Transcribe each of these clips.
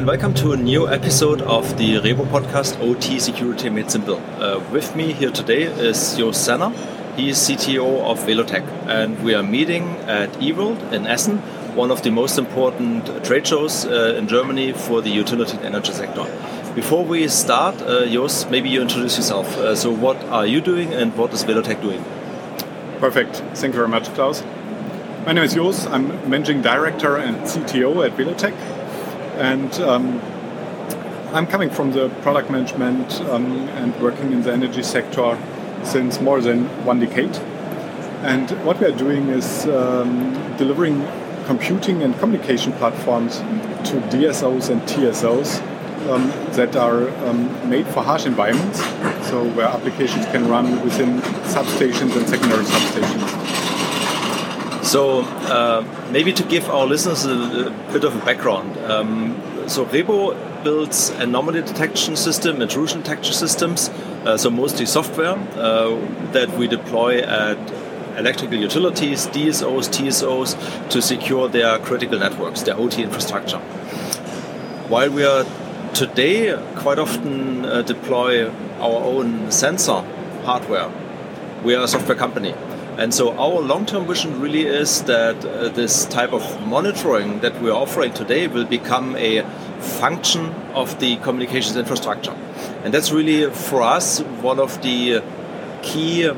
and welcome to a new episode of the Rhebo podcast OT Security Made Simple. Uh, with me here today is Jos Zenner. He is CTO of Welotec, and we are meeting at E-world in Essen, one of the most important trade shows uh, in Germany for the utility and energy sector. Before we start, uh, Joost, maybe you introduce yourself. Uh, so, what are you doing and what is Welotec doing? Perfect. Thank you very much, Klaus. My name is Jos. I'm managing director and CTO at Welotec and um, I'm coming from the product management um, and working in the energy sector since more than one decade. And what we are doing is um, delivering computing and communication platforms to DSOs and TSOs um, that are um, made for harsh environments, so where applications can run within substations and secondary substations. So uh, maybe to give our listeners a, a bit of a background. Um, so Rhebo builds anomaly detection system, intrusion detection systems, uh, so mostly software uh, that we deploy at electrical utilities, DSOs, TSOs to secure their critical networks, their OT infrastructure. While we are today quite often uh, deploy our own sensor hardware, we are a software company. And so our long-term vision really is that uh, this type of monitoring that we're offering today will become a function of the communications infrastructure. And that's really for us one of the key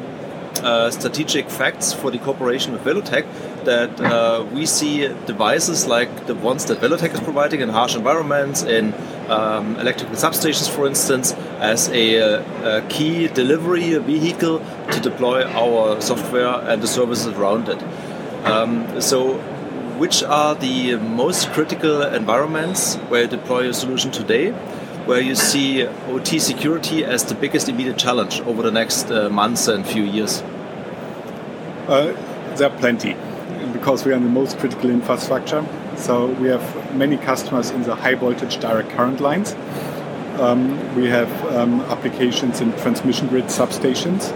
uh, strategic facts for the cooperation with Welotec that uh, we see devices like the ones that Welotec is providing in harsh environments, in um, electrical substations, for instance, as a, a, key delivery vehicle to deploy our software and the services around it. Um, so, which are the most critical environments where you deploy your solution today? Where you see OT security as the biggest immediate challenge over the next uh, months and few years? Uh, there are plenty because we are in the most critical infrastructure. So we have many customers in the high voltage direct current lines. Um, we have um, applications in transmission grid substations.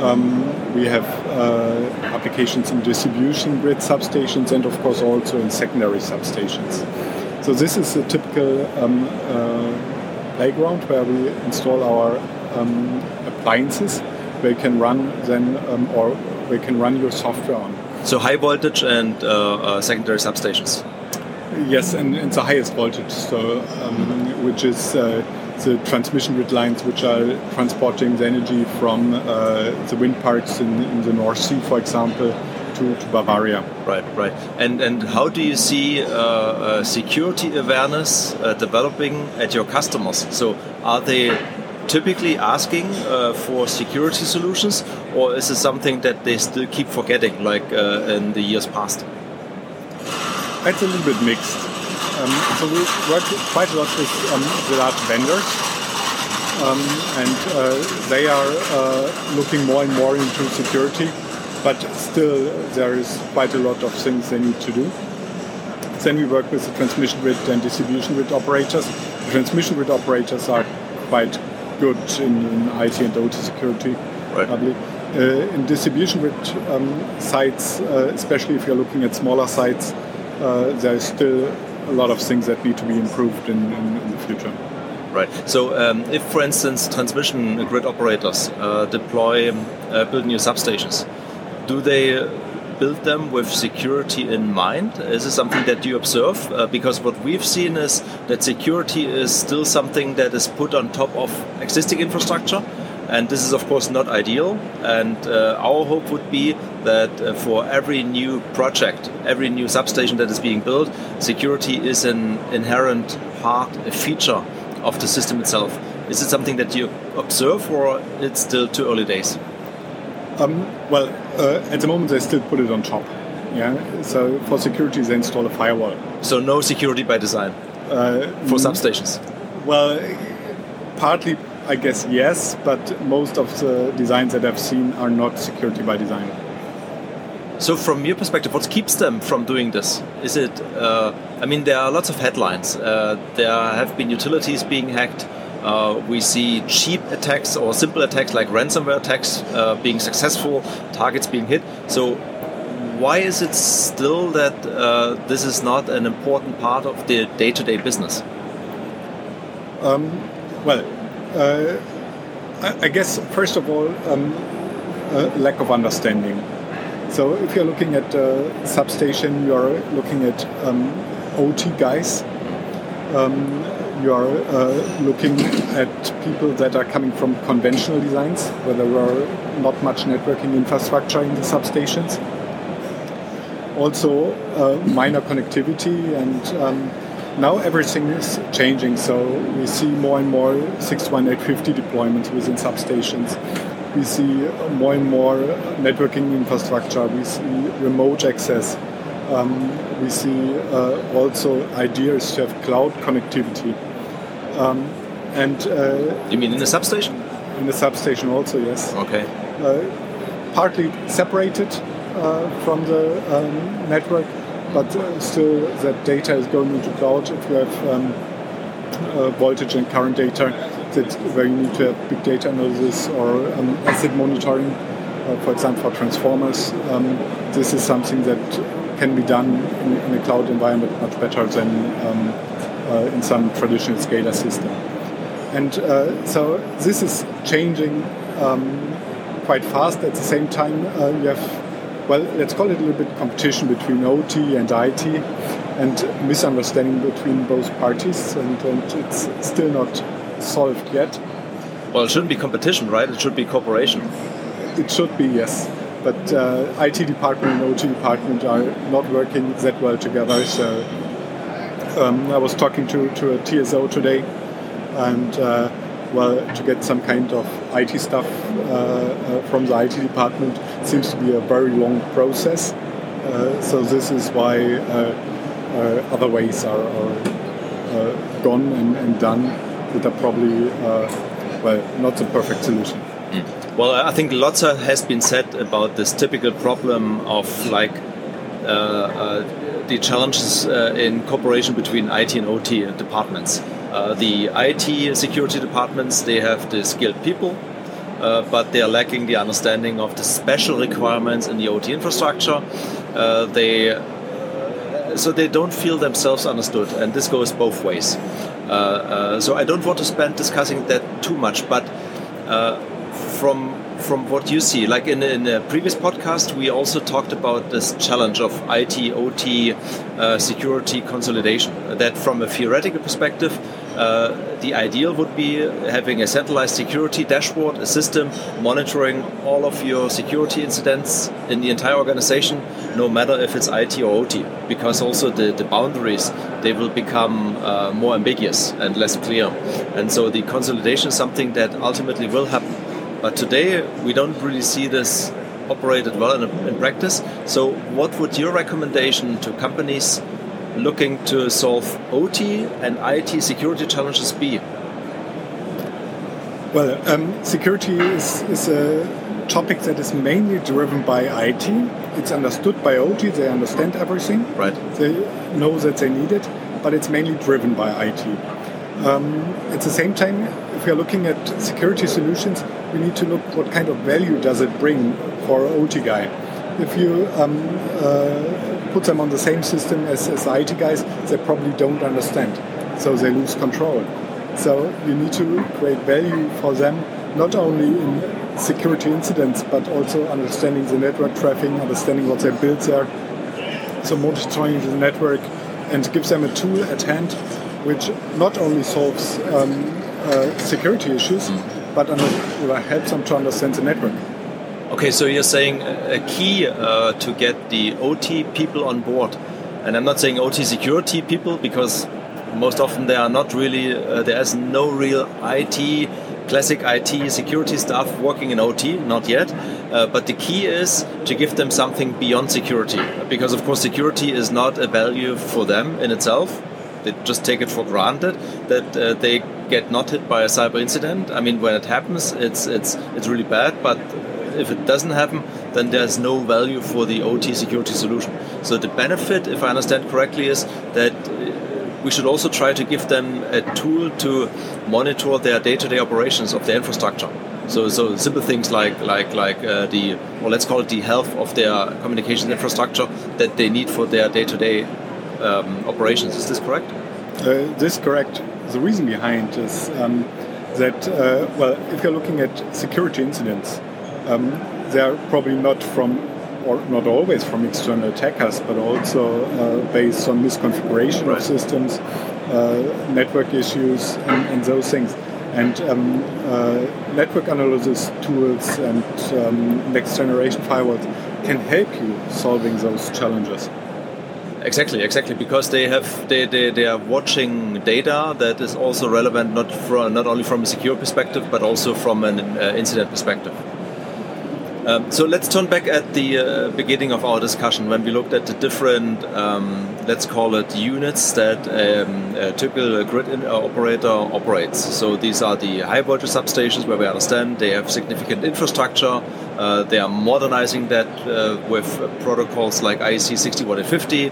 Um, we have uh, applications in distribution grid substations and of course also in secondary substations. So this is a typical um, uh, playground where we install our um, appliances you can run then um, or you can run your software on. So high voltage and uh, uh, secondary substations. Yes, and, and the highest voltage, so um, which is uh, the transmission grid lines which are transporting the energy from uh, the wind parks in, in, the North Sea, for example, to, to Bavaria. Right, right. And and how do you see uh, uh, security awareness developing at your customers? So are they typically asking uh, for security solutions, or is it something that they still keep forgetting, like uh, in the years past? It's a little bit mixed. Um, so we work quite a lot with um, the large vendors, um, and uh, they are uh, looking more and more into security, but still there is quite a lot of things they need to do. Then we work with the transmission grid and distribution grid operators. The transmission grid operators are quite good in, in IT and OT security, right. probably. Uh, in distribution grid um, sites, uh, especially if you're looking at smaller sites, uh, there's still a lot of things that need to be improved in, in, in the future. Right. So, um, if, for instance, transmission grid operators uh, deploy, uh, build new substations, do they build them with security in mind? Is this something that you observe? Uh, because what we've seen is that security is still something that is put on top of existing infrastructure. And this is, of course, not ideal. And uh, our hope would be that uh, for every new project, every new substation that is being built, security is an inherent part, a feature of the system itself. Is it something that you observe, or it's still too early days? Um, well, uh, at the moment they still put it on top. Yeah. So for security they install a firewall. So no security by design uh, for substations. Well, partly I guess yes, but most of the designs that I've seen are not security by design. So, from your perspective, what keeps them from doing this? Is it? Uh, I mean, there are lots of headlines. Uh, there have been utilities being hacked. Uh, we see cheap attacks or simple attacks like ransomware attacks uh, being successful, targets being hit. So, why is it still that uh, this is not an important part of the day to day business? Um, well, uh, I, I, guess first of all, um, lack of understanding. So if you're looking at substation, you're looking at um, OT guys. Um, you are uh, looking at people that are coming from conventional designs, where there were not much networking infrastructure in the substations. Also, uh, minor connectivity, and um, now everything is changing. So we see more and more 61850 deployments within substations. We see more and more networking infrastructure. We see remote access. Um, we see uh, also ideas to have cloud connectivity. Um, and uh, you mean in the substation? In the substation also, yes. Okay. Uh, partly separated uh, from the um, network, but uh, still that data is going into cloud. If you have um, uh, voltage and current data, that's where you need to have big data analysis or um, asset monitoring. Uh, for example, for transformers, um, this is something that can be done in, in a cloud environment much better than um, uh, in some traditional SCADA system. And uh, so this is changing um, quite fast. At the same time, uh, you have, well, let's call it a little bit competition between OT and IT and misunderstanding between both parties, and, and it's still not solved yet. Well, it shouldn't be competition, right? It should be cooperation. It should be, yes. But uh, IT department and OT department are not working that well together, so um, I was talking to, to a TSO today, and uh, well, to get some kind of IT stuff uh, uh, from the IT department seems to be a very long process. Uh, so this is why uh, uh, other ways are, are gone and, and, done that are probably well not the perfect solution. Mm. Well, I think lots has been said about this typical problem of like the challenges uh, in cooperation between IT and OT departments. Uh, the IT security departments they have the skilled people, uh, but they are lacking the understanding of the special requirements in the OT infrastructure. Uh, they uh, so they don't feel themselves understood, and this goes both ways. Uh, so I don't want to spend discussing that too much, but from from what you see, like in, in a previous podcast, we also talked about this challenge of IT, OT, uh, security consolidation. That from a theoretical perspective, uh, the ideal would be having a centralized security dashboard, a system monitoring all of your security incidents in the entire organization, no matter if it's IT or OT, because also the, the boundaries they will become uh, more ambiguous and less clear. And so the consolidation is something that ultimately will happen but today we don't really see this operated well in, in practice. So, what would your recommendation to companies looking to solve OT and IT security challenges be? Well, um, security is, is a topic that is mainly driven by IT. It's understood by OT, they understand everything. Right. They know that they need it, but it's mainly driven by IT. Um, at the same time, if we are looking at security solutions, we need to look what kind of value does it bring for OT guy. If you um, uh, put them on the same system as, as IT guys, they probably don't understand, so they lose control. So you need to create value for them, not only in security incidents, but also understanding the network traffic, understanding what they build there, so monitoring the network, and give them a tool at hand which not only solves um, uh, security issues, but under, helps them to understand the network. Okay, so you're saying a key uh, to get the OT people on board, and I'm not saying OT security people because most often they are not really, uh, there is no real IT, classic IT security staff working in OT, not yet. Uh, but the key is to give them something beyond security, because of course security is not a value for them in itself they just take it for granted that uh, they get not hit by a cyber incident. I mean, when it happens, it's it's it's really bad. But if it doesn't happen, then there's no value for the OT security solution. So the benefit, if I understand correctly, is that uh, we should also try to give them a tool to monitor their day-to-day operations of their infrastructure. So, so simple things like like like uh, the or let's call it the health of their communication infrastructure that they need for their day-to-day um, operations. Is this correct? Uh, this correct. the reason behind is um, that, uh, well, if you're looking at security incidents, um, they're probably not from, or not always from external attackers, but also uh, based on misconfiguration Right. of systems, uh, network issues, and, and those things. And um, uh, network analysis tools and um, next generation firewalls can help you solving those challenges. Exactly, exactly, because they have they, they, they are watching data that is also relevant not from not only from a secure perspective but also from an uh, incident perspective. Um, so let's turn back at the uh, beginning of our discussion when we looked at the different, um, let's call it units that um, a typical grid uh, operator operates. So these are the high voltage substations where we understand they have significant infrastructure. Uh, they are modernizing that uh, with protocols like IEC 61850,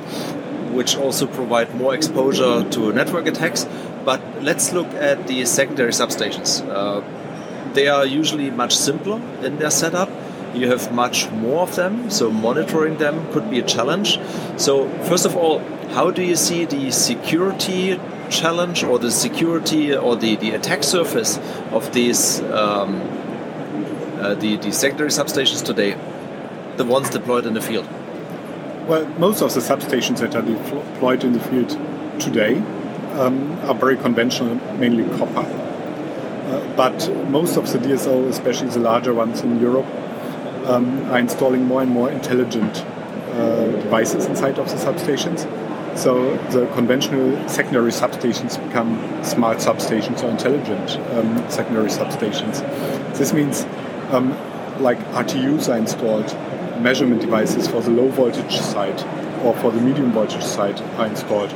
which also provide more exposure to network attacks. But let's look at the secondary substations. Uh, they are usually much simpler in their setup. You have much more of them, so monitoring them could be a challenge. So, first of all, how do you see the security challenge or the security or the, the attack surface of these um, uh, the, the secondary substations today, the ones deployed in the field? Well, most of the substations that are deployed in the field today um, are very conventional, mainly copper. Uh, but most of the DSO, especially the larger ones in Europe, um, are installing more and more intelligent uh, devices inside of the substations. So the conventional secondary substations become smart substations or intelligent um, secondary substations. This means um, like RTUs are installed, measurement devices for the low voltage side or for the medium voltage side are installed.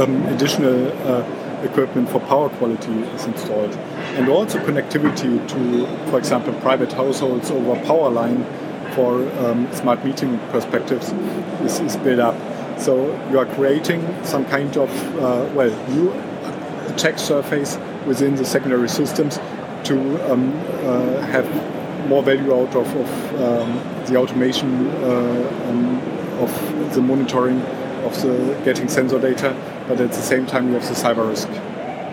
Um, additional uh, equipment for power quality is installed. And also connectivity to, for example, private households over power line for um, smart meeting perspectives is, is built up. So you are creating some kind of, uh, well, new attack surface within the secondary systems to um, uh, have more value out of, of um, the automation uh, um, of the monitoring of the getting sensor data, but at the same time you have the cyber risk.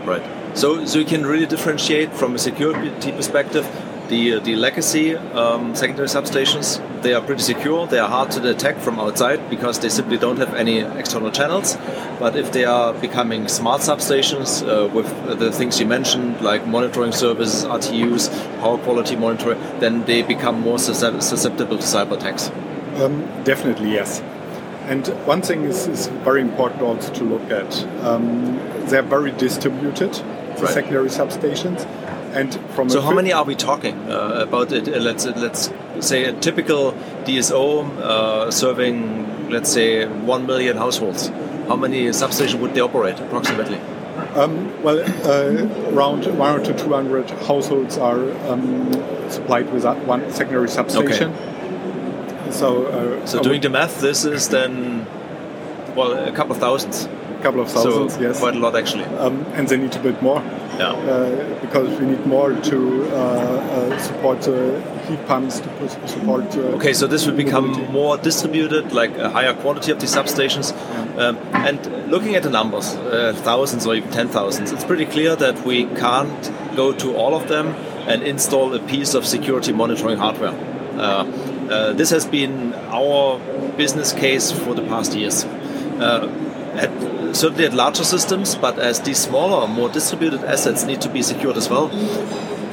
Right. So, so you can really differentiate from a security perspective the the legacy um, secondary substations. They are pretty secure. They are hard to detect from outside because they simply don't have any external channels. But if they are becoming smart substations uh, with the things you mentioned, like monitoring services, RTUs, power quality monitoring, then they become more susceptible to cyber attacks. Um, definitely, yes. And one thing is, is, very important also to look at. Um, they're very distributed, the Right. secondary substations. And from So how many are we talking uh, about it? Uh, let's let's say a typical DSO uh, serving, let's say, one million households. How many substations would they operate approximately? Um, well, uh, around 100 to 200 households are um, supplied with one secondary substation. Okay. So, uh, So doing the math, this is then well a couple of thousands. A couple of thousands, so yes. quite a lot actually. Um, and they need to build more Yeah. uh, because we need more to uh, uh, support heat pumps, to support. Uh, Okay, so this will become mobility. more distributed, like a higher quality of these substations. Um, and looking at the numbers, uh, thousands or even ten thousands, it's pretty clear that we can't go to all of them and install a piece of security monitoring hardware. Uh, uh, this has been our business case for the past years. Uh, at, certainly at larger systems, but as these smaller, more distributed assets need to be secured as well.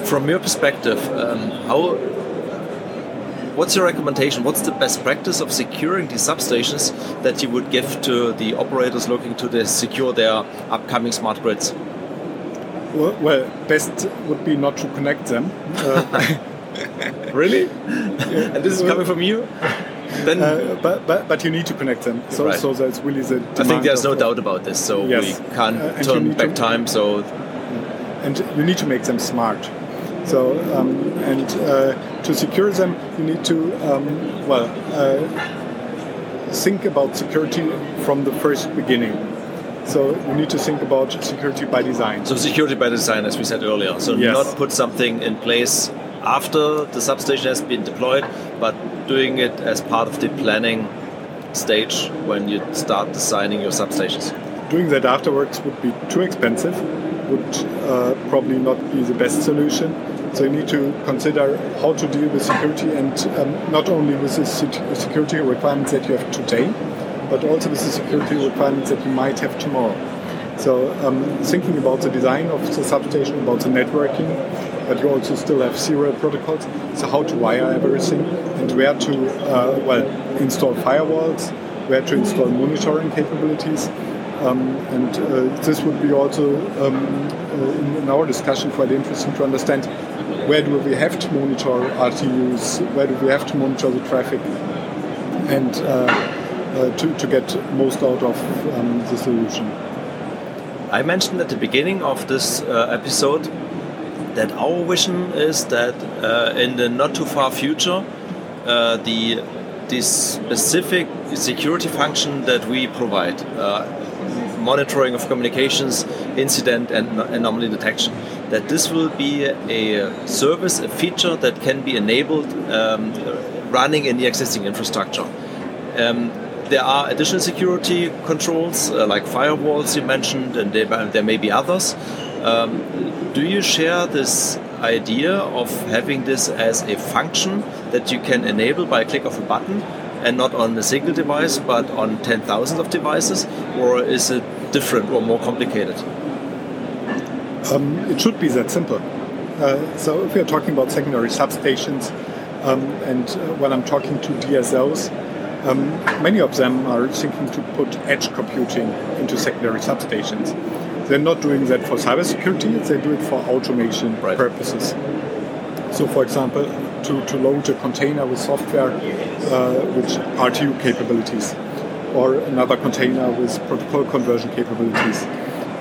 From your perspective, um, how What's your recommendation? What's the best practice of securing these substations that you would give to the operators looking to secure their upcoming smart grids? Well, well, best would be not to connect them. Uh, Really? and this is coming from you? Then uh, but, but but you need to connect them. So Right. so that's really the. I think there's no doubt about this. So Yes. we can't Uh, turn back to- time. So and you need to make them smart. So um, and uh, to secure them, you need to um, well uh, think about security from the first beginning. So you need to think about security by design. So security by design, as we said earlier. So Yes. not put something in place after the substation has been deployed, but doing it as part of the planning stage when you start designing your substations. doing that afterwards would be too expensive, would uh, probably not be the best solution. So you need to consider how to deal with security and um, not only with the security requirements that you have today, but also with the security requirements that you might have tomorrow. So um, thinking about the design of the substation, about the networking, but you also still have serial protocols. So how to wire everything and where to uh, well install firewalls, where to install monitoring capabilities. Um, and uh, this would be also um, uh, in our discussion quite interesting to understand where do we have to monitor RTUs, where do we have to monitor the traffic, and uh, uh, to, to get most out of um, the solution. I mentioned at the beginning of this uh, episode that our vision is that uh, in the not too far future, uh, the this specific security function that we provide, uh, monitoring of communications, incident and anomaly detection, that this will be a service, a feature that can be enabled um, running in the existing infrastructure. Um, there are additional security controls uh, like firewalls you mentioned, and there, there may be others. Um, do you share this idea of having this as a function that you can enable by a click of a button and not on a single device but on 10,000 of devices? Or is it different or more complicated? Um, it should be that simple. Uh, so if we are talking about secondary substations, um, and uh, when I'm talking to DSOs, um, many of them are thinking to put edge computing into secondary substations. They're not doing that for cybersecurity, they do it for automation right. purposes. So, for example, to, to load a container with software uh, with RTU capabilities, or another container with protocol conversion capabilities,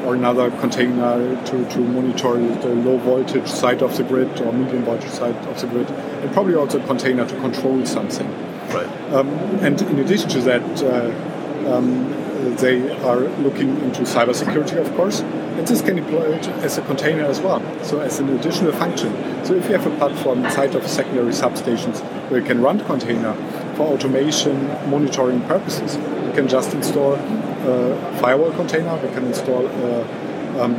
or another container to, to monitor the low voltage side of the grid or medium voltage side of the grid, and probably also a container to control something. Right. Um, and in addition to that, uh, um, they are looking into cybersecurity, of course, and this can be deployed as a container as well, so as an additional function. So if you have a platform inside of secondary substations where you can run container for automation monitoring purposes, you can just install a firewall container, we can install a um,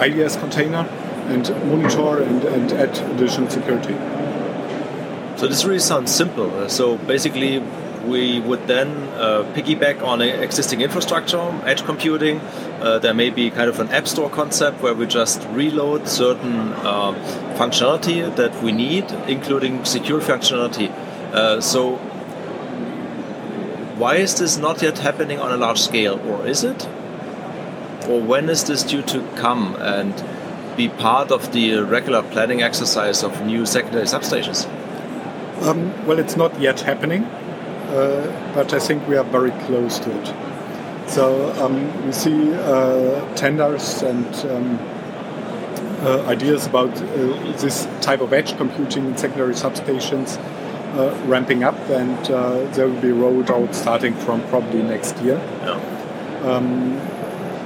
IDS container and monitor and, and add additional security. So this really sounds simple. So basically, we would then uh, piggyback on existing infrastructure, edge computing. Uh, there may be kind of an app store concept where we just reload certain uh, functionality that we need, including secure functionality. Uh, so, why is this not yet happening on a large scale, or is it? Or when is this due to come and be part of the regular planning exercise of new secondary substations? Um, well, it's not yet happening. Uh, but I think we are very close to it. So um, we see uh, tenders and um, uh, ideas about this type of edge computing in secondary substations ramping up, and they will be rolled out starting from probably next year. Yeah. Um,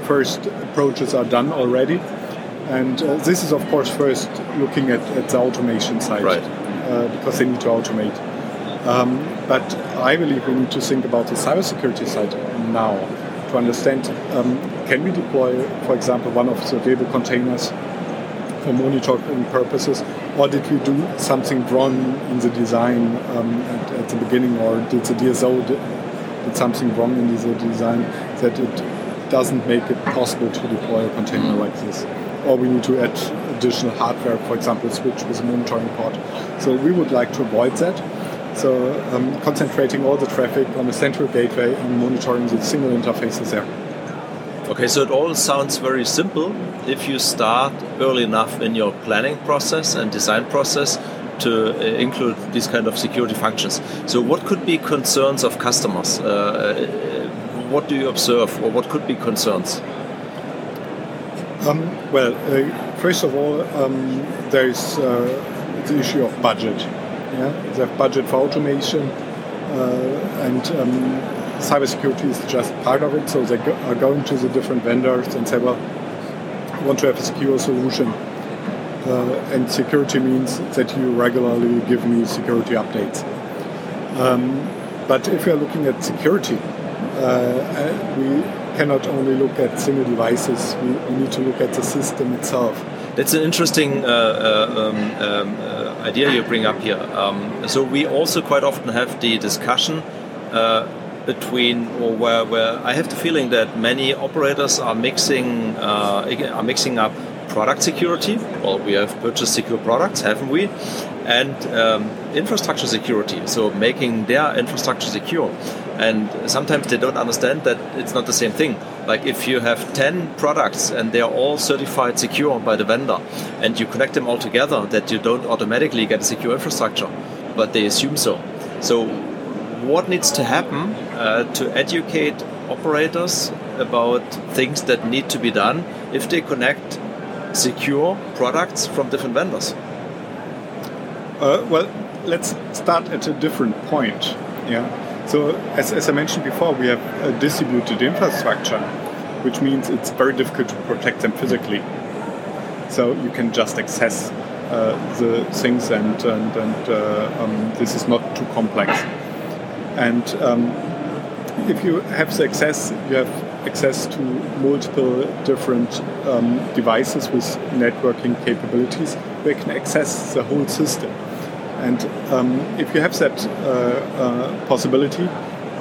first approaches are done already. And uh, this is, of course, first looking at, at the automation side, right. uh, because they need to automate. Um, but I believe we need to think about the cybersecurity side now to understand um, can we deploy, for example, one of the available containers for monitoring purposes, or did we do something wrong in the design um, at, at, the beginning, or did the DSO did, did something wrong in the design that it doesn't make it possible to deploy a container like this? Or we need to add additional hardware, for example, switch with a monitoring port. So we would like to avoid that so um, concentrating all the traffic on a central gateway and monitoring the single interfaces there. Okay, so it all sounds very simple if you start early enough in your planning process and design process to uh, include these kind of security functions. So, what could be concerns of customers? Uh, uh what do you observe, or what could be concerns? Um, well, uh, first of all, um, there is uh, the issue of budget. Yeah? They have budget for automation, uh, and um, cybersecurity is just part of it. So they go, are going to the different vendors and say, well, I want to have a secure solution. Uh, and security means that you regularly give me security updates. Um, but if you're looking at security, uh, we cannot only look at single devices. We, we need to look at the system itself. That's an interesting uh, uh, um, um, uh, idea you bring up here. Um, so we also quite often have the discussion uh, between, or where, where I have the feeling that many operators are mixing uh, are mixing up product security. Well, we have purchased secure products, haven't we? And um, infrastructure security, so making their infrastructure secure. And sometimes they don't understand that it's not the same thing. Like if you have 10 products and they're all certified secure by the vendor, and you connect them all together, that you don't automatically get a secure infrastructure, but they assume so. So, what needs to happen uh, to educate operators about things that need to be done if they connect secure products from different vendors? Uh, well, let's start at a different point. Yeah. So, as, as I mentioned before, we have a distributed infrastructure, which means it's very difficult to protect them physically. So you can just access uh, the things, and and, and uh, um, this is not too complex. And um, if you have access, you have access to multiple different um, devices with networking capabilities, they can access the whole system. And um, if you have that uh, uh, possibility,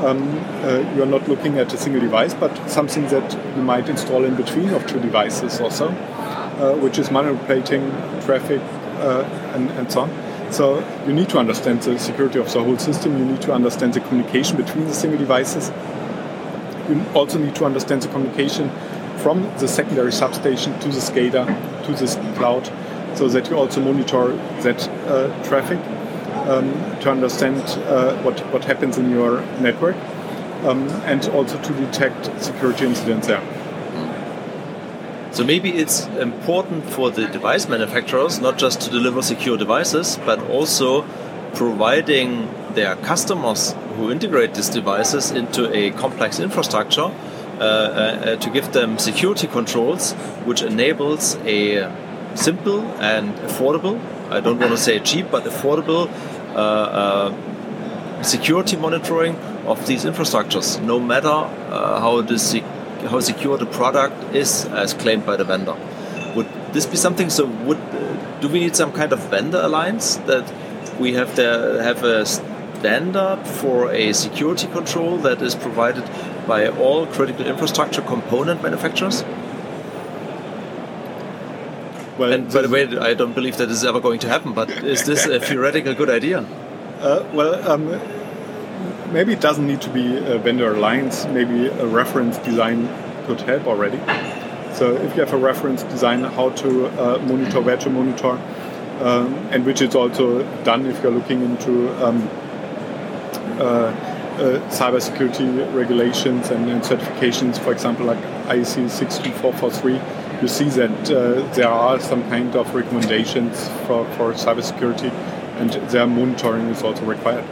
um, uh, you are not looking at a single device, but something that you might install in between of two devices or so, uh, which is manipulating traffic and, and so on. So you need to understand the security of the whole system. You need to understand the communication between the single devices you also need to understand the communication from the secondary substation to the SCADA to this cloud so that you also monitor that uh, traffic um, to understand uh, what, what happens in your network um, and also to detect security incidents there. So maybe it's important for the device manufacturers not just to deliver secure devices, but also providing their customers who integrate these devices into a complex infrastructure uh, uh, to give them security controls which enables a simple and affordable, I don't want to say cheap, but affordable uh, uh, security monitoring of these infrastructures, no matter uh, how, how secure the product is as claimed by the vendor. Would this be something? So, would do we need some kind of vendor alliance that we have to have a standard for a security control that is provided by all critical infrastructure component manufacturers? Well, and by the way, I don't believe that is ever going to happen. But is this a theoretical good idea? Uh, well, um, maybe it doesn't need to be a vendor alliance. Maybe a reference design could help already. So if you have a reference design, how to uh, monitor, where to monitor, um, and which is also done if you're looking into um, uh, uh, cybersecurity regulations and, and, certifications, for example, like IEC 62443, you see that uh, there are some kind of recommendations for, for cybersecurity and their monitoring is also required.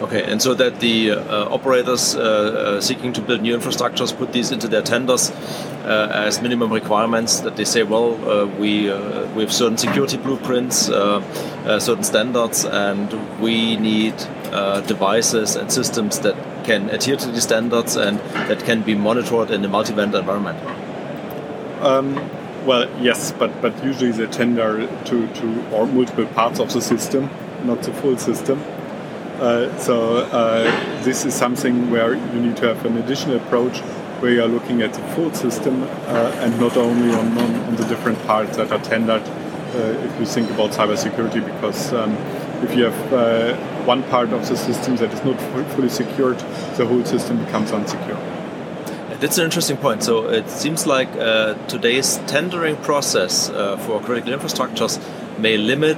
Okay, and so that the uh, operators uh, uh, seeking to build new infrastructures put these into their tenders uh, as minimum requirements. That they say, well, uh, we we have certain security blueprints, certain standards, and we need devices and systems that can adhere to these standards and that can be monitored in a multi-vendor environment. Um, well, yes, but but usually they tender to to or multiple parts of the system, not the full system. Uh, so uh, this is something where you need to have an additional approach where you are looking at the full system uh, and not only on, on, on, the different parts that are tendered uh, if you think about cybersecurity because um, if you have uh, one part of the system that is not fully secured the whole system becomes unsecure. That's an interesting point. So it seems like uh, today's tendering process for critical infrastructures may limit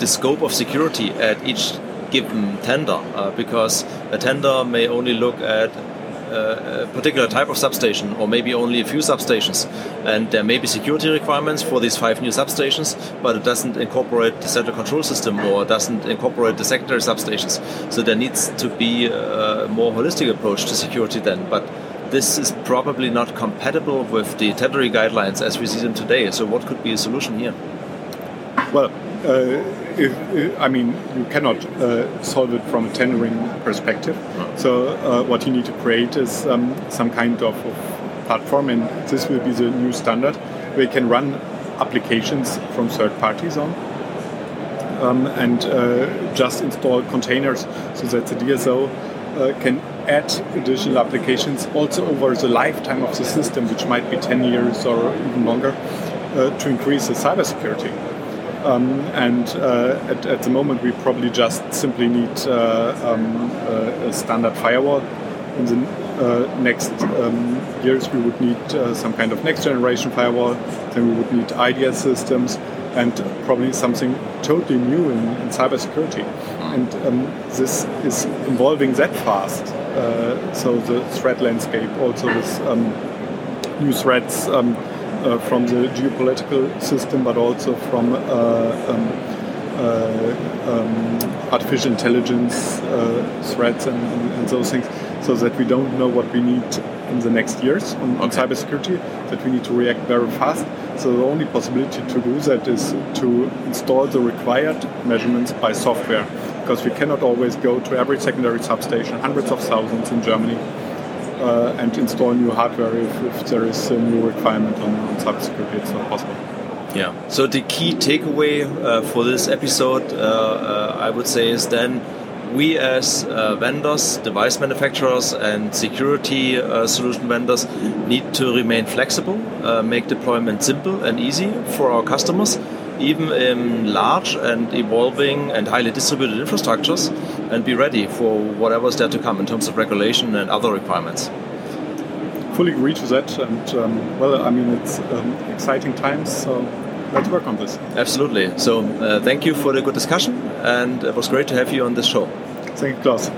the scope of security at each given tender uh, because a tender may only look at uh, a particular type of substation or maybe only a few substations. And there may be security requirements for these five new substations but it doesn't incorporate the central control system or doesn't incorporate the secondary substations. So there needs to be a more holistic approach to security then. But this is probably not compatible with the tendering guidelines as we see them today so what could be a solution here well uh, if, if, I mean, you cannot uh, solve it from a tendering perspective. So uh, what you need to create is um, some kind of, of, platform, and this will be the new standard where you can run applications from third parties on. Um, and uh, just install containers so that the DSO uh, can add additional applications also over the lifetime of the system, which might be 10 years or even longer, uh, to increase the cybersecurity. Um, and uh, at, at, the moment, we probably just simply need uh, um, a standard firewall. In the uh, next um, years, we would need uh, some kind of next generation firewall. Then we would need IDS systems and probably something totally new in, in cybersecurity. And um, this is evolving that fast. Uh, so the threat landscape also with um, new threats um, uh, from the geopolitical system, but also from uh, um, uh, um, artificial intelligence threats and, and, and, those things, so that we don't know what we need in the next years on, on cybersecurity, that we need to react very fast. So the only possibility to do that is to install the required measurements by software, because we cannot always go to every secondary substation, hundreds of thousands in Germany, uh, and install new hardware if, if, there is a new requirement on, on cybersecurity. It's not possible. Yeah. So the key takeaway uh, for this episode, uh, uh I would say, is then we as uh, vendors, device manufacturers, and security uh, solution vendors need to remain flexible, make deployment simple and easy for our customers, even in large and evolving and highly distributed infrastructures and be ready for whatever is there to come in terms of regulation and other requirements. Fully agree to that, and um, well, I mean, it's um, exciting times, so let's work on this. Absolutely. So, uh, thank you for the good discussion, and it was great to have you on this show. Thank you, Klaus.